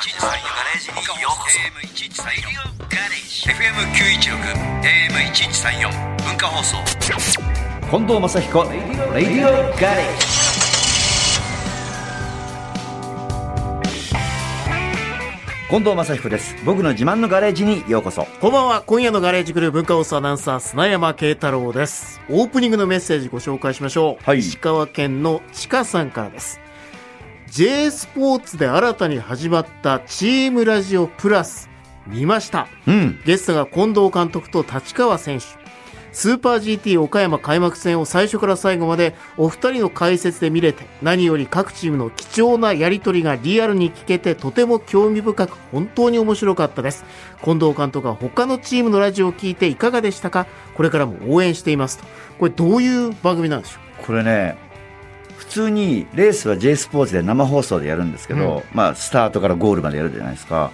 にようこそ AM1134 ガレージ FM916 AM1134 文化放送近藤正彦レディオガレージ近藤正彦です僕の自慢のガレージにようこそこんばんは。今夜のガレージクルー文化放送アナウンサー、砂山慶太郎です。オープニングのメッセージご紹介しましょう。はい石川県のちかさんからです。J スポーツで新たに始まったチームラジオプラス、見ました。うん。ゲストが近藤監督と立川選手。スーパー GT 岡山開幕戦を最初から最後までお二人の解説で見れて何より各チームの貴重なやり取りがリアルに聞けてとても興味深く本当に面白かったです。近藤監督は他のチームのラジオを聞いていかがでしたか？これからも応援していますと。これどういう番組なんでしょこれね普通にレースは J スポーツで生放送でやるんですけど、まあスタートからゴールまでやるじゃないですか。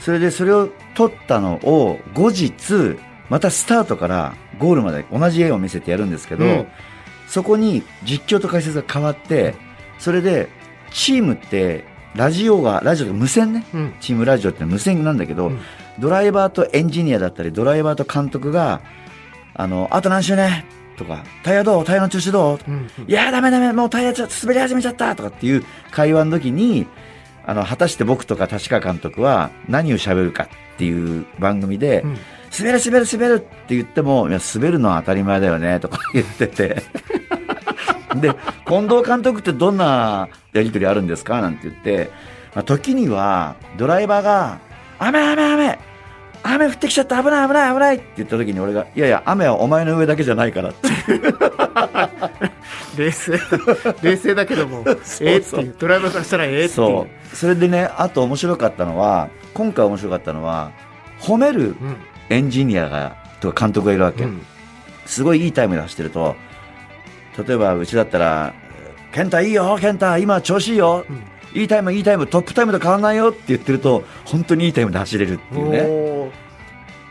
それでそれを撮ったのを後日またスタートからゴールまで同じ絵を見せてやるんですけど、うん。そこに実況と解説が変わってそれでチームってラジオがラジオが無線ね、うん。チームラジオって無線なんだけど、うん。ドライバーとエンジニアだったりドライバーと監督があのあと何周ねとかタイヤどう？タイヤの調子どう？う、うん。いやーダメダメもうタイヤちょ滑り始めちゃったとかっていう会話の時にあの果たして僕とか立川監督は何を喋るかっていう番組で、うん。滑る滑る滑るって言ってもいや滑るのは当たり前だよねとか言ってて。で近藤監督ってどんなやり取りあるんですか？なんて言って、まあ、時にはドライバーが雨雨雨雨降ってきちゃった危ない危ない危ないって言った時に俺がいやいや雨はお前の上だけじゃないからって。冷静冷静だけども ええっていうドライバーからしたらええっていう。そう。それでねあと面白かったのは今回面白かったのは褒めるうん。エンジニアがとか監督がいるわけ、うん。すごいいいタイムで走ってると例えばうちだったら「健太いいよ健太今調子いいよ、うんいいタイムいいタイムトップタイムと変わんないよ」って言ってると本当にいいタイムで走れるっていうね。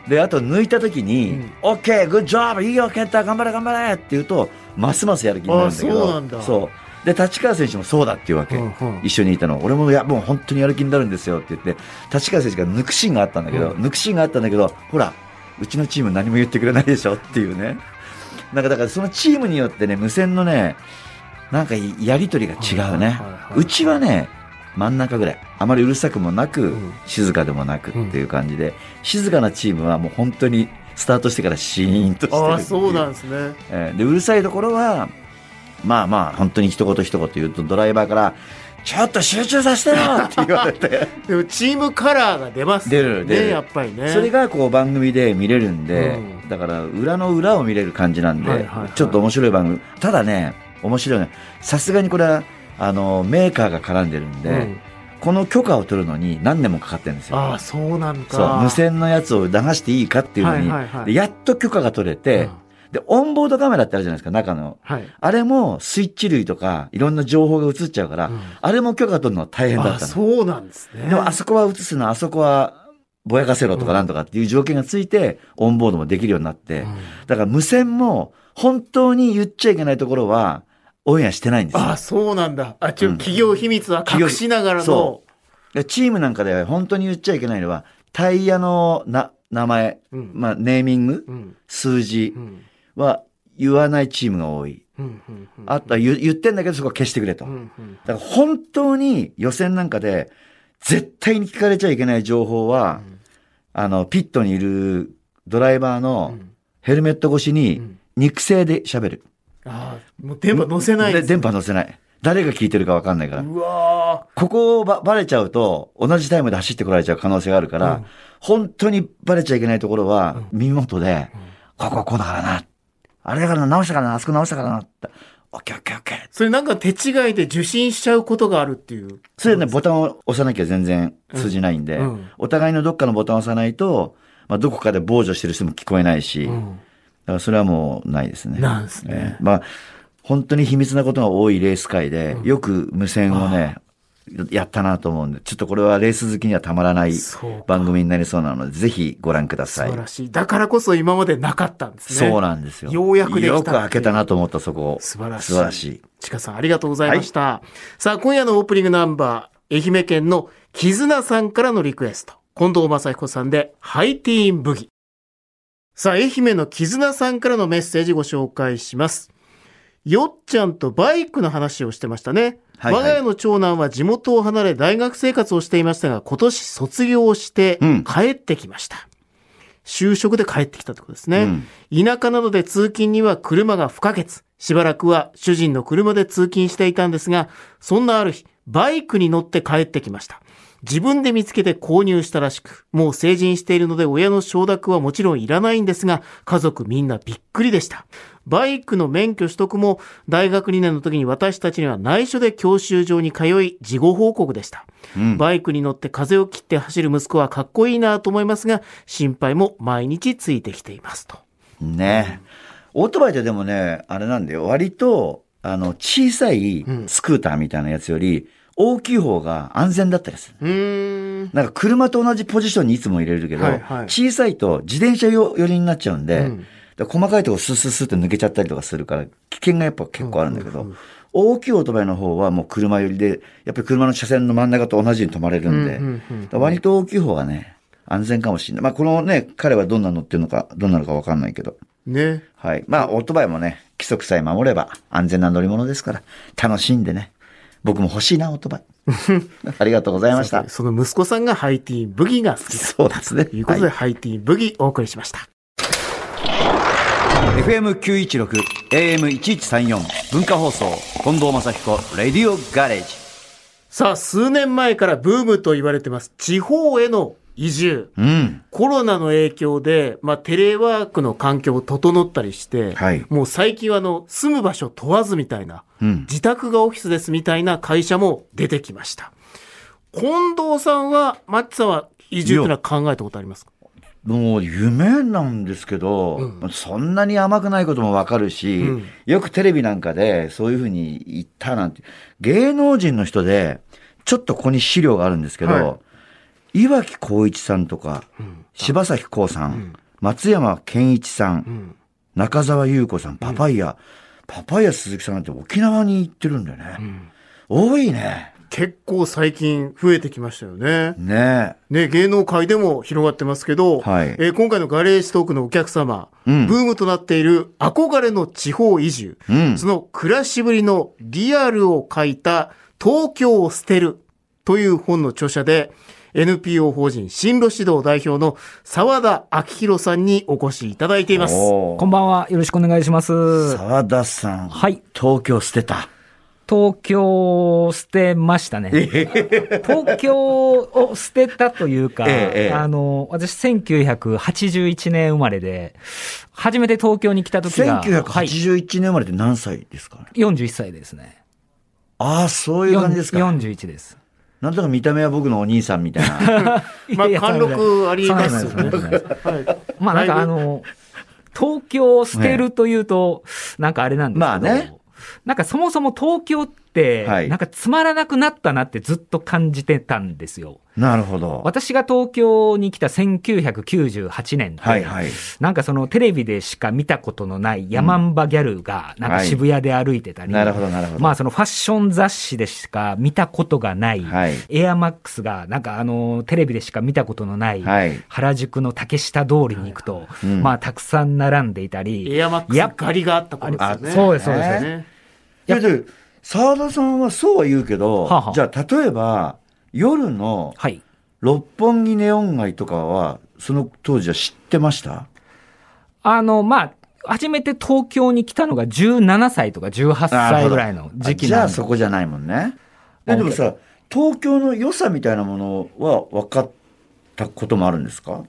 であと抜いた時にうん「オッケーグッジョブいいよ健太頑張れ頑張れ」って言うとますますやる気になるんだけど。あそうなんだ。そう。で立川選手もそうだっていうわけ、うんうん。一緒にいたの。俺もいやもう本当にやる気になるんですよって言って立川選手が抜くシーンがあったんだけど、うん。抜くシーンがあったんだけどほらうちのチーム何も言ってくれないでしょっていうね。なんかだからそのチームによってね無線のねなんかやり取りが違うね、うちはね真ん中ぐらい。あまりうるさくもなく、ん。静かでもなくっていう感じで、静かなチームはもう本当にスタートしてからシーンとしてるあそうなんですね。えーでうるさいところはまあまあ本当に一言一言言うとドライバーから「ちょっと集中させてよ!」って言われて。でもチームカラーが出ます出る出る。ねやっぱりね。それがこう番組で見れるんで、うん。だから裏の裏を見れる感じなんで、はいはいはい。ちょっと面白い番組。ただね面白いねさすがにこれはあのメーカーが絡んでるんで、うん。この許可を取るのに何年もかかってるんですよ。ああそうなんか。そう無線のやつを流していいかっていうのに、はいはいはい。でやっと許可が取れて、うん。でオンボードカメラってあるじゃないですか中の。はい。あれもスイッチ類とかいろんな情報が映っちゃうから、うん。あれも許可取るのは大変だあったの。そうなんですね。でもあそこは映すの、あそこはぼやかせろとかなんとかっていう条件がついて、オンボードもできるようになって、うん。だから無線も本当に言っちゃいけないところはオンエアしてないんですよ。あ。そうなんだ。あちょうん。企業秘密は隠しながらの。チームなんかでは本当に言っちゃいけないのは、タイヤのな名前、うん。まあネーミング、うん。数字うん。は言わないチームが多い。あとは言言ってんだけどそこは消してくれと。だから本当に予選なんかで絶対に聞かれちゃいけない情報は、あの、ピットにいるドライバーうのん。ヘルメット越しうにん。肉声で喋る。ああもう電波乗せないで電波乗せない。誰が聞いてるかわかんないから。うわここをばバレちゃうと、同じタイムで走ってこられちゃう可能性があるから、うん。本当にバレちゃいけないところは、耳元で、ここはこうだからな。あれだからな直したからな。あそこ直したからな。ってオッケーオッケーオッケー。それなんか手違いで受信しちゃうことがあるっていう。それでね、ボタンを押さなきゃ全然通じないんで、うん。うん。お互いのどっかのボタンを押さないと、まあ、どこかで傍受してる人も聞こえないし、だうんからそれはもうないですね。なんですねえーまあ、本当に秘密なことが多いレース界で、よく無線をね、やったなと思うんで、ちょっとこれはレース好きにはたまらない番組になりそうなので、ぜひご覧ください素晴。らしいだからこそ今までなかったんですねそうなんですよ。ようやくできたよく開けたなと思った、そこを。素晴らしい。素晴らしい。ちかさん、ありがとうございました。さあ、今夜のオープニングナンバー、愛媛県の絆さんからのリクエスト。近藤正彦さんで、ハイティーンブギ。さあ、愛媛の絆さんからのメッセージご紹介します。よっちゃんとバイクの話をしてましたね。はいはい我が家の長男は地元を離れ大学生活をしていましたが、今年卒業してうん帰ってきました。就職で帰ってきたってことですね。うん田舎などで通勤には車が不可欠。しばらくは主人の車で通勤していたんですが、そんなある日、バイクに乗って帰ってきました。自分で見つけて購入したらしく、もう成人しているので親の承諾はもちろんいらないんですが、家族みんなびっくりでした。バイクの免許取得も大学2年の時に私たちには内緒で教習所に通い、事後報告でした。うんバイクに乗って風を切って走る息子はかっこいいなと思いますが、心配も毎日ついてきていますと。ねオートバイってでもね、あれなんだよ。割と、あの、小さいスクーターみたいなやつより、大きい方が安全だったりする。なんか車と同じポジションにいつも入れるけど、はいはい小さいと自転車寄りになっちゃうんで、うん細かいとこスッスッスッって抜けちゃったりとかするから、危険がやっぱ結構あるんだけど、大きいオートバイの方はもう車寄りで、やっぱり車の車線の真ん中と同じに止まれるんで、うんうんうん割と大きい方がね、安全かもしれない。まあこのね、彼はどんなの乗ってるのか、どんなのかわかんないけど。ね。はい。まあ、オートバイもね、規則さえ守れば安全な乗り物ですから、楽しんでね。僕も欲しいな、オートバイ。ありがとうございました。その息子さんがハイティーンブギが好きだそうですね。ということで、はいハイティーンブギお送りしました。FM916、AM1134、文化放送、近藤正彦、レディオガレージ。さあ、数年前からブームと言われてます。地方への移住。うん。コロナの影響で、まあ、テレワークの環境も整ったりして、はいもう最近はあの、住む場所問わずみたいな、うん。自宅がオフィスですみたいな会社も出てきました。近藤さんは、マッチさんは移住というのは考えたことありますか？もう夢なんですけど、そんなに甘くないこともわかるし、うんよくテレビなんかでそういうふうに言ったなんて、芸能人の人で、ちょっとここに資料があるんですけど、は岩城光一さんとか、柴咲コウさん、松山健一さん、ん。中澤優子さん、パパイヤ、パパイヤ鈴木さんなんて沖縄に行ってるんだよね。多いね。結構最近増えてきましたよね。ね。ね、芸能界でも広がってますけど、はい。えー今回のガレージトークのお客様、うん。ブームとなっている憧れの地方移住、うん。その暮らしぶりのリアルを書いた東京を捨てるという本の著者で、NPO 法人進路指導代表の沢田明宏さんにお越しいただいています。おーこんばんは。よろしくお願いします。沢田さん。はい。東京捨てた。東京を捨てましたね。東京を捨てたというか、ええええあの、私1981年生まれで、初めて東京に来た時が、はい、1981年生まれって何歳ですか、41歳ですね。ああ、そういう感じですか。41です。なんとか見た目は僕のお兄さんみたいな。まあ貫禄ありますそうなんです。ねはい。まあなんかあの、東京を捨てるというと、なんかあれなんですけど、まあね。なんかそもそも東京って、はいなんかつまらなくなったなってずっと感じてたんですよ。なるほど。私が東京に来た1998年って、はいはい。なんかそのテレビでしか見たことのないヤマンバギャルがなんか渋谷で歩いてたり、なるほどなるほど。まあそのファッション雑誌でしか見たことがない、はいエアマックスがなんかあのテレビでしか見たことのない、はい原宿の竹下通りに行くと、うんまあたくさん並んでいたり、エアマックス狩りがあった頃ですよね。あそうですそうですね。いや、で、沢田さんはそうは言うけど、はあはあ。じゃあ例えば、夜のはい。六本木ネオン街とかは、その当時は知ってました？あの、まあ、初めて東京に来たのが17歳とか18歳ぐらいの時期あじゃなんで。あそこじゃないもんね。ででもさ、東京の良さみたいなものは分かったこともあるんですか？東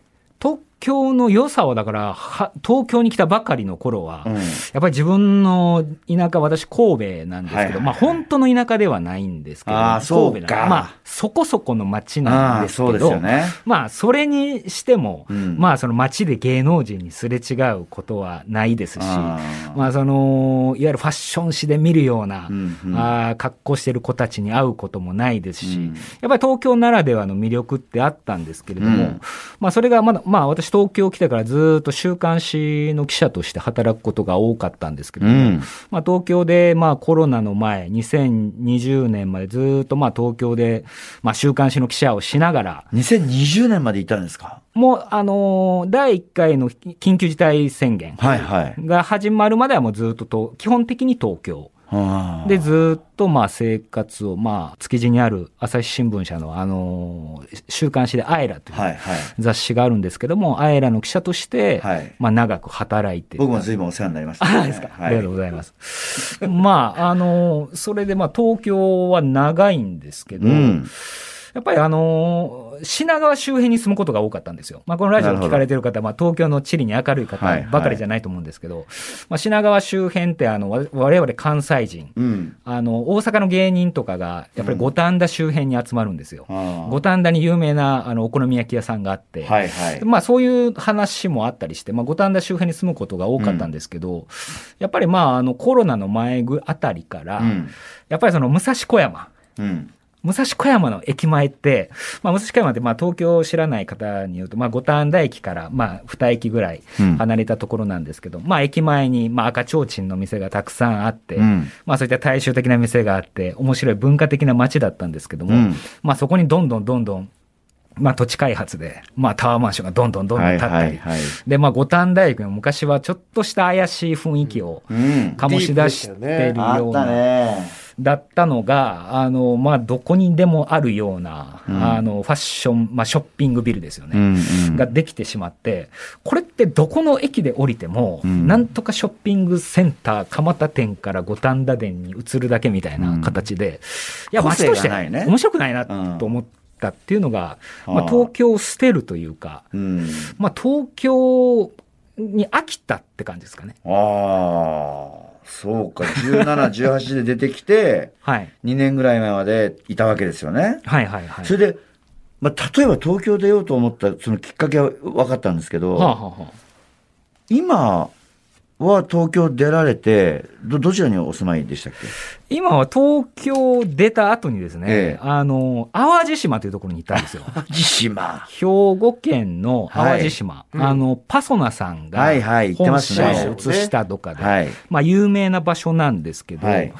京の良さはだから、は東京に来たばかりの頃は、うん。やっぱり自分の田舎、私神戸なんですけど、はいまあ本当の田舎ではないんですけど、神戸なんでまあそこそこの町なんですけど、ね。まあそれにしても、うん。まあその町で芸能人にすれ違うことはないですし、まあその、いわゆるファッション誌で見るような、うんうん。あー格好してる子たちに会うこともないですし、うん。やっぱり東京ならではの魅力ってあったんですけれども、うん。まあそれがまだ、まあ私私東京来てからずっと週刊誌の記者として働くことが多かったんですけども、うんまあ東京でまあコロナの前、2020年までずっとまあ東京でまあ週刊誌の記者をしながら、2020年までいたんですか？もうあのー第1回の緊急事態宣言。が始まるまではもうずっとと基本的に東京。はあで、ずっとまあ生活を、まあ築地にある朝日新聞社のあのー週刊誌でアイラというはいはい。雑誌があるんですけども、アイラの記者として、はいまあ長く働いて僕も随分お世話になりました、あ、ですか。ありがとうございます。まあ、あの、それでまあ東京は長いんですけど、うん。やっぱりあの、品川周辺に住むことが多かったんですよ。まあこのラジオを聞かれてる方、まあ東京の地理に明るい方はいはいばかりじゃないと思うんですけど、まあ品川周辺ってあの、わ我々関西人、うん。あの、大阪の芸人とかが、やっぱり五反田周辺に集まるんですよ。あ五反田に有名なあのお好み焼き屋さんがあって、あはいはい。まあそういう話もあったりして、まあ五反田周辺に住むことが多かったんですけど、やっぱりまああのコロナの前ぐあたりから、うん。やっぱりその武蔵小山、うん。武蔵小山の駅前って、まあ、武蔵小山ってまあ東京を知らない方に言うと、まあ、五反田駅からまあ2駅ぐらいうん離れたところなんですけど、まあ駅前にまあ赤ちょうちんの店がたくさんあって、うんまあそういった大衆的な店があって、面白い文化的な街だったんですけども、うんまあそこにどんどんどんどん、まあ土地開発で、まあタワーマンションがどんどんどんどんはい建ったり、はいはい。でまあ五反田駅も昔はちょっとした怪しい雰囲気をうん。醸し出してるあったような、ね。だったのが、あの、まあ、どこにでもあるような、うん。あの、ファッション、まあ、ショッピングビルですよね。うんうん。ができてしまって、これってどこの駅で降りても、うん。なんとかショッピングセンター、蒲田店から五反田店に移るだけみたいな形で、いや、個性街としてがないね。面白くないなと思ったっていうのが、まあ、東京を捨てるというか、うん。まあ、東京に飽きたって感じですかね。ああ、そうか。17、18で出てきて、はい。2年ぐらい前までいたわけですよね。はいはいはい。それで、まあ、例えば東京出ようと思ったそのきっかけは分かったんですけど、はあはあはあ今は東京出られて、ど、どちらにお住まいでしたっけ？今は東京出た後にですね、ええ。あの、淡路島というところに行ったんですよ。淡路島。兵庫県の淡路島、うん。あの、パソナさんがはいはい。行って本社を移したとかで、はい。まあ有名な場所なんですけど、はい。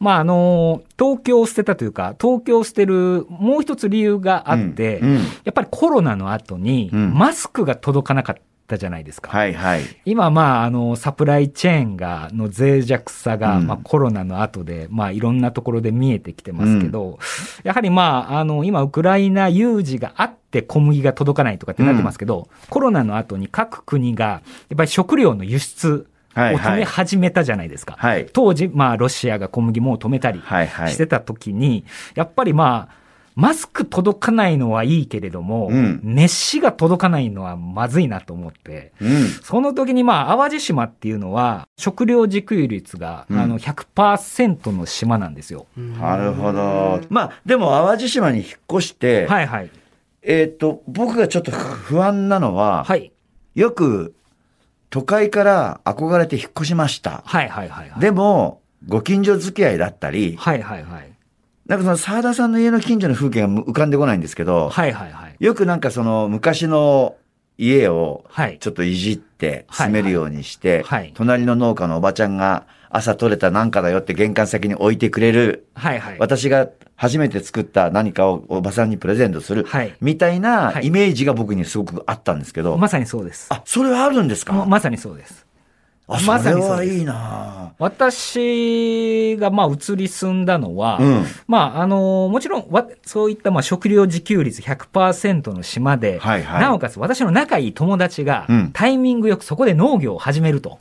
まああの、東京を捨てたというか、東京を捨てるもう一つ理由があって、うん。うん。やっぱりコロナの後にうん。マスクが届かなかったじゃないですか。はいはい。今、まあ、あの、サプライチェーンが、の脆弱さが、うんまあ、コロナの後で、まあ、いろんなところで見えてきてますけど、やはりまあ、あの、今、ウクライナ有事があって小麦が届かないとかってなってますけど、コロナの後に各国が、やっぱり食料の輸出をはいはい止め始めたじゃないですか。はい。当時、まあ、ロシアが小麦もう止めたりはいはい。してた時に、やっぱりまあ、マスク届かないのはいいけれども、うん飯が届かないのはまずいなと思って、うん。その時にまあ、淡路島っていうのは、食料自給率が、うんあの、100%の島なんですよ。なるほど。まあ、でも淡路島に引っ越して、はいはい。えっ、と、僕がちょっと不安なのは、はい。よく都会から憧れて引っ越しました。はいはいはいはい。でも、ご近所付き合いだったり、はいはいはい。なんかその沢田さんの家の近所の風景が浮かんでこないんですけど、はいはいはい。よくなんかその昔の家をはい。ちょっといじってはい住めるようにして、はい隣の農家のおばちゃんが朝取れたなんかだよって玄関先に置いてくれる、はいはい。私が初めて作った何かをおばさんにプレゼントする、はいみたいなはいイメージが僕にすごくあったんですけど、まさにそうです。あ、それはあるんですか？まさにそうです。あ、まさにそうです。はいいな。私がまあ移り住んだのは、うん。まああのもちろんわそういったまあ食料自給率100%の島で、はいはい。なおかつ私の仲いい友達がうん。タイミングよくそこで農業を始めると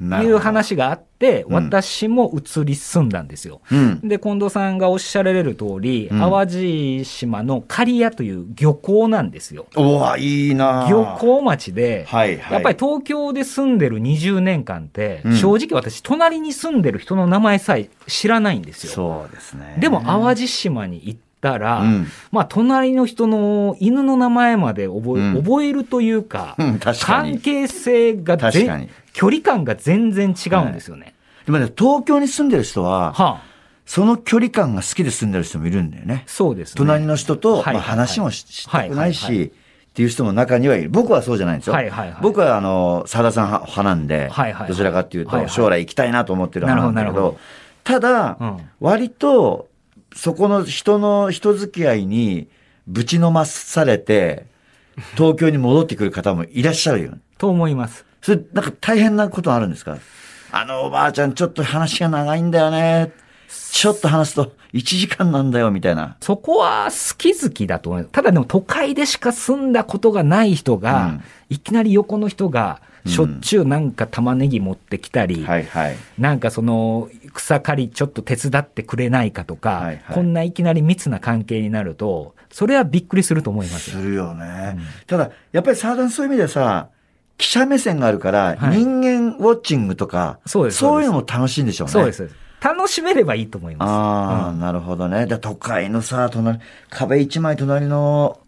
いう話があって、うん私も移り住んだんですよ。うん。で、近藤さんがおっしゃられる通り、うん淡路島の刈谷という漁港なんですよ。おわ、いいな漁港町で、はいはい。やっぱり東京で住んでる20年間って、うん正直私、隣に住んでる人の名前さえ知らないんですよ。そうですね。でも、淡路島に行ったら、うんまあ、隣の人の犬の名前まで覚え,、うん覚えるというか、うん関に。係性が確かに全距離感が全然違うんですよね。でもね、東京に住んでる人は、はあ、その距離感が好きで住んでる人もいるんだよね。そうですね。隣の人と、はいまあ、話もししたくないはいはいはし、っていう人も中にはいる。僕はそうじゃないんですよ。はいはいはい僕は、あの、沢田さん派派なんで、はいはいはいどちらかっていうと、はいはい将来行きたいなと思ってる派なんだけど、なるほどただ、うん割と、そこの人の人付き合いにぶちのまされて、東京に戻ってくる方もいらっしゃるよ。と思います。それ、なんか大変なことあるんですか？あのおばあちゃんちょっと話が長いんだよね。ちょっと話すと1時間なんだよ、みたいな。そこは好き好きだと思います。ただでも都会でしか住んだことがない人が、うんいきなり横の人が、しょっちゅうなんか玉ねぎ持ってきたり、はいはい。なんかその草刈りちょっと手伝ってくれないかとか、はいはいこんないきなり密な関係になると、それはびっくりすると思いますよ。するよね。ただ、やっぱり沢田さんそういう意味ではさ、記者目線があるから、はい人間ウォッチングとか、そういうのも楽しいんでしょうね。そうです。楽しめればいいと思います。ああ、なるほどね。で、都会のさ、隣、壁一枚隣の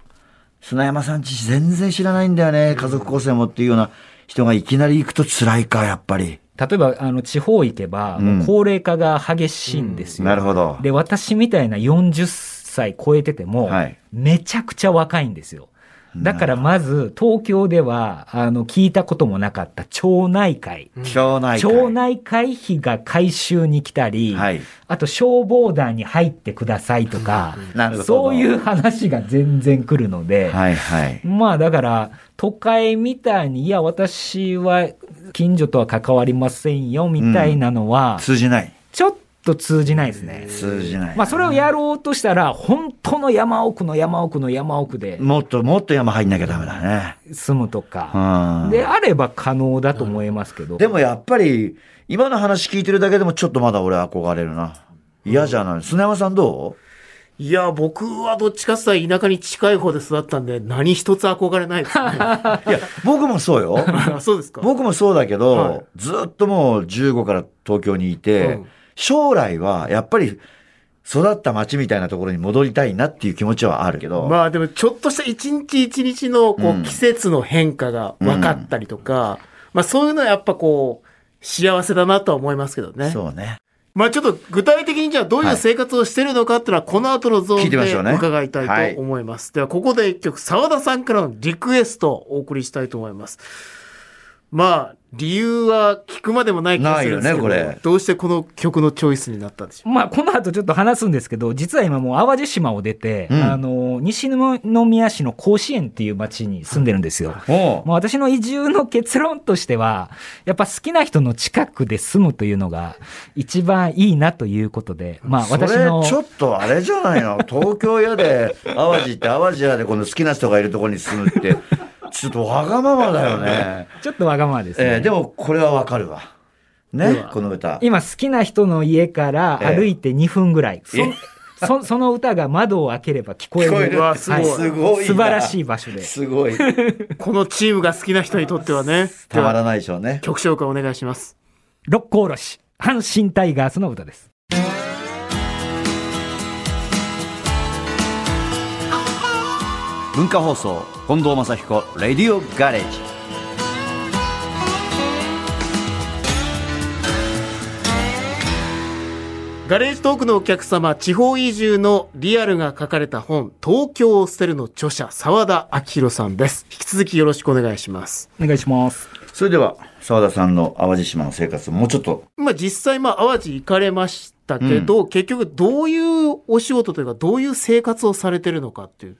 砂山さんち全然知らないんだよね。家族構成もっていうような人がいきなり行くと辛いか、やっぱり。例えば、あの、地方行けば、高齢化が激しいんですよ。なるほど。で、私みたいな40歳超えてても、はいめちゃくちゃ若いんですよ。だからまず、東京では、あの、聞いたこともなかった町内会。町内会。町内会費が回収に来たり、はいあと消防団に入ってくださいとか、なるほどそういう話が全然来るので、はいはい。まあだから、都会みたいに、いや、私は近所とは関わりませんよ、みたいなのは、通じない。ちょっと通じないですね。通じない。まあそれをやろうとしたら、本当の山奥の山奥の山奥でもっともっと山入んなきゃダメだね。住むとか、うん。であれば可能だと思いますけど。でもやっぱり、今の話聞いてるだけでもちょっとまだ俺憧れるな。嫌じゃない。砂山さんどいや、僕はどっちかって言ったら田舎に近い方で育ったんで、何一つ憧れないですね。う いや、僕もそうよ。あ そうですか。僕もそうだけど、はいずっともう15から東京にいて、うん将来はやっぱり育った町みたいなところに戻りたいなっていう気持ちはあるけど、まあでもちょっとした一日一日のこうんう季節の変化が分かったりとか、まあそういうのはやっぱこう幸せだなとは思いますけどね。そうね。まあちょっと具体的にじゃあどういう生活をしてるのかっていうのはこの後のゾーンで伺いたいと思います。ではここで一曲沢田さんからのリクエストをお送りしたいと思います。まあ理由は聞くまでもない気がするんですけど、ねこれ。どうしてこの曲のチョイスになったんでしょう？まあ、この後ちょっと話すんですけど、実は今もう淡路島を出て、うん。あの、西宮市の甲子園っていう町に住んでるんですよ。おうまあ、私の移住の結論としては、やっぱ好きな人の近くで住むというのが一番いいなということで、まあそれ私の。ちょっとあれじゃないの？東京屋で淡路って淡路屋でこの好きな人がいるところに住むって、ちょっとわがままだよね。ちょっとわがままですね。えーでもこれはわかるわ。でねは、この歌。今好きな人の家から歩いて2分ぐらい。えそそ その歌が窓を開ければ聞こえる。えるわすごいすごいな素晴らしい場所で。すごい。このチームが好きな人にとってはね。たまらないでしょうね。曲紹介お願いします。六甲おろし、阪神タイガースの歌です。文化放送近藤正彦レディオガレージガレージトークのお客様、地方移住のリアルが書かれた本、東京を捨てるの著者、沢田明宏さんです。引き続きよろしくお願いします。お願いします。それでは澤田さんの淡路島の生活もうちょっとまあ実際、まあ淡路行かれましたけど、結局どういうお仕事というか、どういう生活をされてるのかっていう、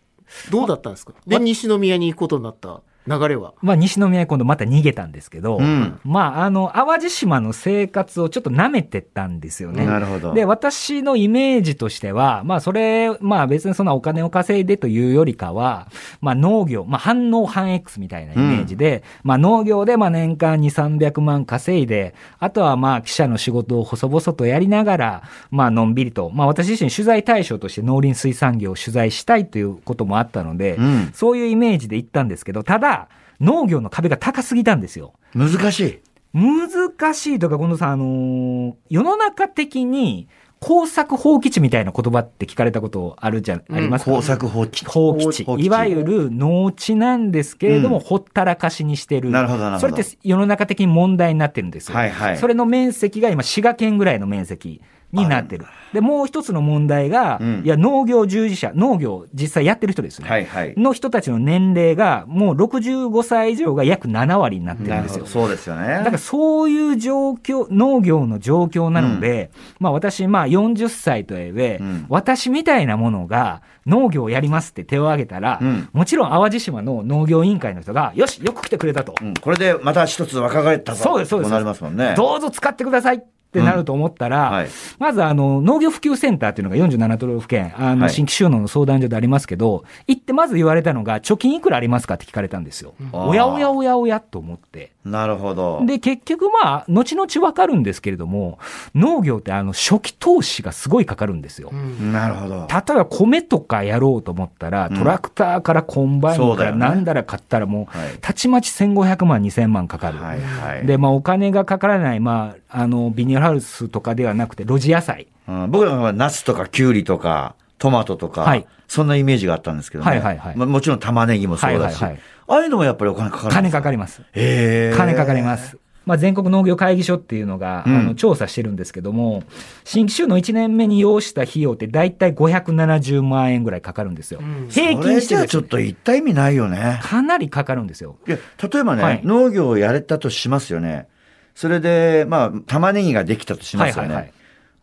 どうだったんですか？で、西宮に行くことになった流れは。まあ、西宮今度また逃げたんですけど、うんまあ、あの、淡路島の生活をちょっと舐めてったんですよね。なるほどで、私のイメージとしては、まあ、それ、まあ、別にそんなお金を稼いでというよりかは、まあ、農業、まあ、反農反 X みたいなイメージで、まあ、農業で、まあ、年間2、300万稼いで、あとは、まあ、記者の仕事を細々とやりながら、まあ、のんびりと、まあ、私自身取材対象として農林水産業を取材したいということもあったので、うんそういうイメージで行ったんですけど、ただ、農業の壁が高すぎたんですよ。難しい。難しいとか、近藤さん、あのー世の中的に工作放棄地みたいな言葉って聞かれたことあるじゃ、ありますか？工作放棄放棄地。放棄地。いわゆる農地なんですけれども、うんほったらかしにしてる。なるほどなるほど。それって世の中的に問題になってるんですよ。はいはい。それの面積が今、滋賀県ぐらいの面積になってる。で、もう一つの問題が、うんいや、農業従事者、農業実際やってる人ですね。はいはい。の人たちの年齢が、もう65歳以上が約7割になってるんですよ。そうですよね。だからそういう状況、農業の状況なので、まあ私、まあ40歳とはいえ、うん私みたいなものが農業をやりますって手を挙げたら、うんもちろん淡路島の農業委員会の人が、よし、よく来てくれたと。うんこれでまた一つ若返ったぞ。そうですそうですこなりますもんね。どうぞ使ってくださいってなると思ったら、はい。まずあの農業普及センターっていうのが47都道府県、あのはい新規就農の相談所でありますけど、行ってまず言われたのが、貯金いくらありますかって聞かれたんですよ。おやおやおやおやと思って。なるほど。で、結局まあ、後々わかるんですけれども、農業ってあの初期投資がすごいかかるんですよ。なるほど。例えば米とかやろうと思ったら、うんトラクターからコンバインからなんだら買ったらもう、はい。たちまち1500万、2000万かかる。はいはい。で、まあ、お金がかからない、まあ、あの、ビニールハウスとかではなくて、露地野菜。うん、僕らはナスとかキュウリとかトマトとか、はいそんなイメージがあったんですけどね。はいはいはいまあ、もちろん玉ねぎもそうだし、はいはいはいああいうのもやっぱりお金かかる金かかります。へー金かかります。まあ、全国農業会議所っていうのが、うんあの調査してるんですけども、新規収納1年目に要した費用って大体570万円ぐらいかかるんですよ。ん平それじゃあ均してですちょっと言った意味ないよね。かなりかかるんですよ。いや、例えばね、はい農業をやれたとしますよね。それで、まあ、玉ねぎができたとしますよね。はいはいはい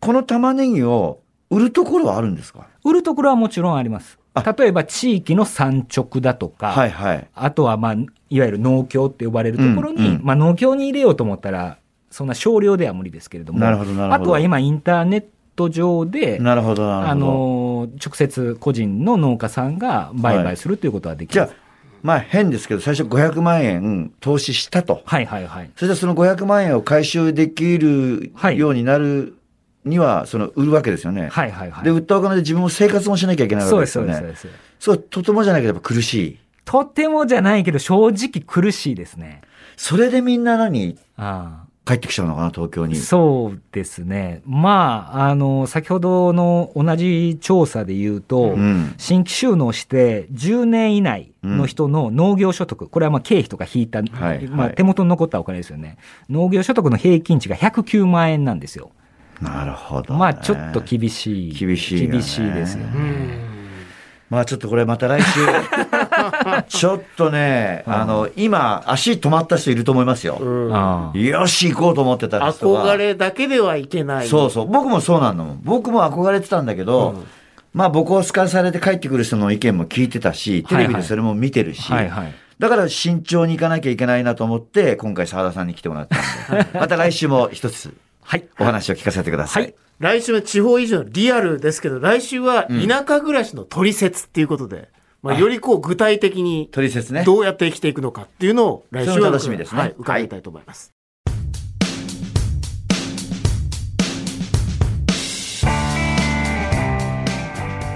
この玉ねぎを売るところはあるんですか？売るところはもちろんあります。あ例えば地域の産直だとか、はいはい。あとは、まあ、いわゆる農協って呼ばれるところに、うんうんまあ、農協に入れようと思ったら、そんな少量では無理ですけれども、なるほどなるほどあとは今、インターネット上で、なるほどなるほど。あのー直接個人の農家さんが売買するということはできじゃあまあ変ですけど、最初500万円投資したと。はいはいはい。それでその500万円を回収できるはいようになるには、その売るわけですよね。はいはいはい。で、売ったお金で自分も生活もしなきゃいけないわけですすよね。そうですそうです。そう、とてもじゃないけどやっぱ苦しい。とてもじゃないけど、正直苦しいですね。それでみんな何？あ帰ってきちゃうのかな、東京あに。そうですね。まあ、あの、先ほどの同じ調査で言うと、うん。新規収納して10年以内の人の農業所得、これはまあ経費とか引いた、はいまあ、はい手元に残ったお金ですよね。農業所得の平均値が109万円なんですよ。なるほど、ね。まあちょっと厳しい。厳しいよね厳しいですよね。まあちょっとこれまた来週、ちょっとね、あの、今、足止まった人いると思いますよ。うんよし、行こうと思ってた人が。憧れだけではいけない。そうそう。僕もそうなの。僕も憧れてたんだけど、うんまあ僕を透かされて帰ってくる人の意見も聞いてたし、テレビでそれも見てるし、はいはい。だから慎重に行かなきゃいけないなと思って、今回澤田さんに来てもらったんで、また来週も一つはい。お話を聞かせてください。はい来週は地方以上のリアルですけど、来週は田舎暮らしの取説っていうことで、まあ、よりこう具体的に取説ね。どうやって生きていくのかっていうのを来週は楽しみですね。はい、伺いたいと思います。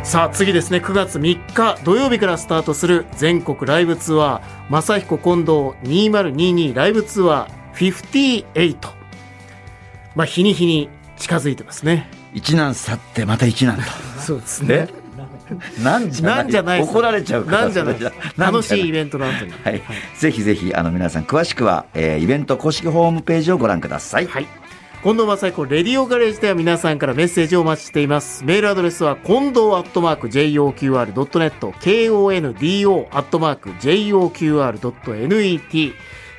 さあ次ですね。9月3日土曜日からスタートする全国ライブツアー正彦近藤2022ライブツアー58まあ日に日に近づいてますね一難去ってまた一難と。そうですね。なんじゃないなんじゃないです怒られちゃうなんじゃない楽しいイベントの後にはい。ぜひぜひ、あの、皆さん、詳しくは、えーイベント公式ホームページをご覧ください。はい。近藤正彦レディオガレージでは皆さんからメッセージをお待ちしています。メールアドレスは近藤アットマーク JOQR.net KONDO アットマーク JOQR.net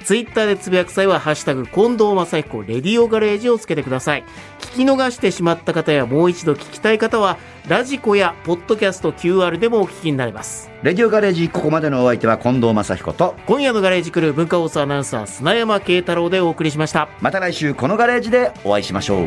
ツイッターでつぶやく際は、ハッシュタグ、近藤正彦レディオガレージをつけてください。聞き逃してしまった方やもう一度聞きたい方は、ラジコやポッドキャスト QR でもお聞きになれます。レディオガレージ、ここまでのお相手は近藤正彦と、今夜のガレージクルー文化放送アナウンサー、砂山慶太郎でお送りしました。また来週このガレージでお会いしましょう。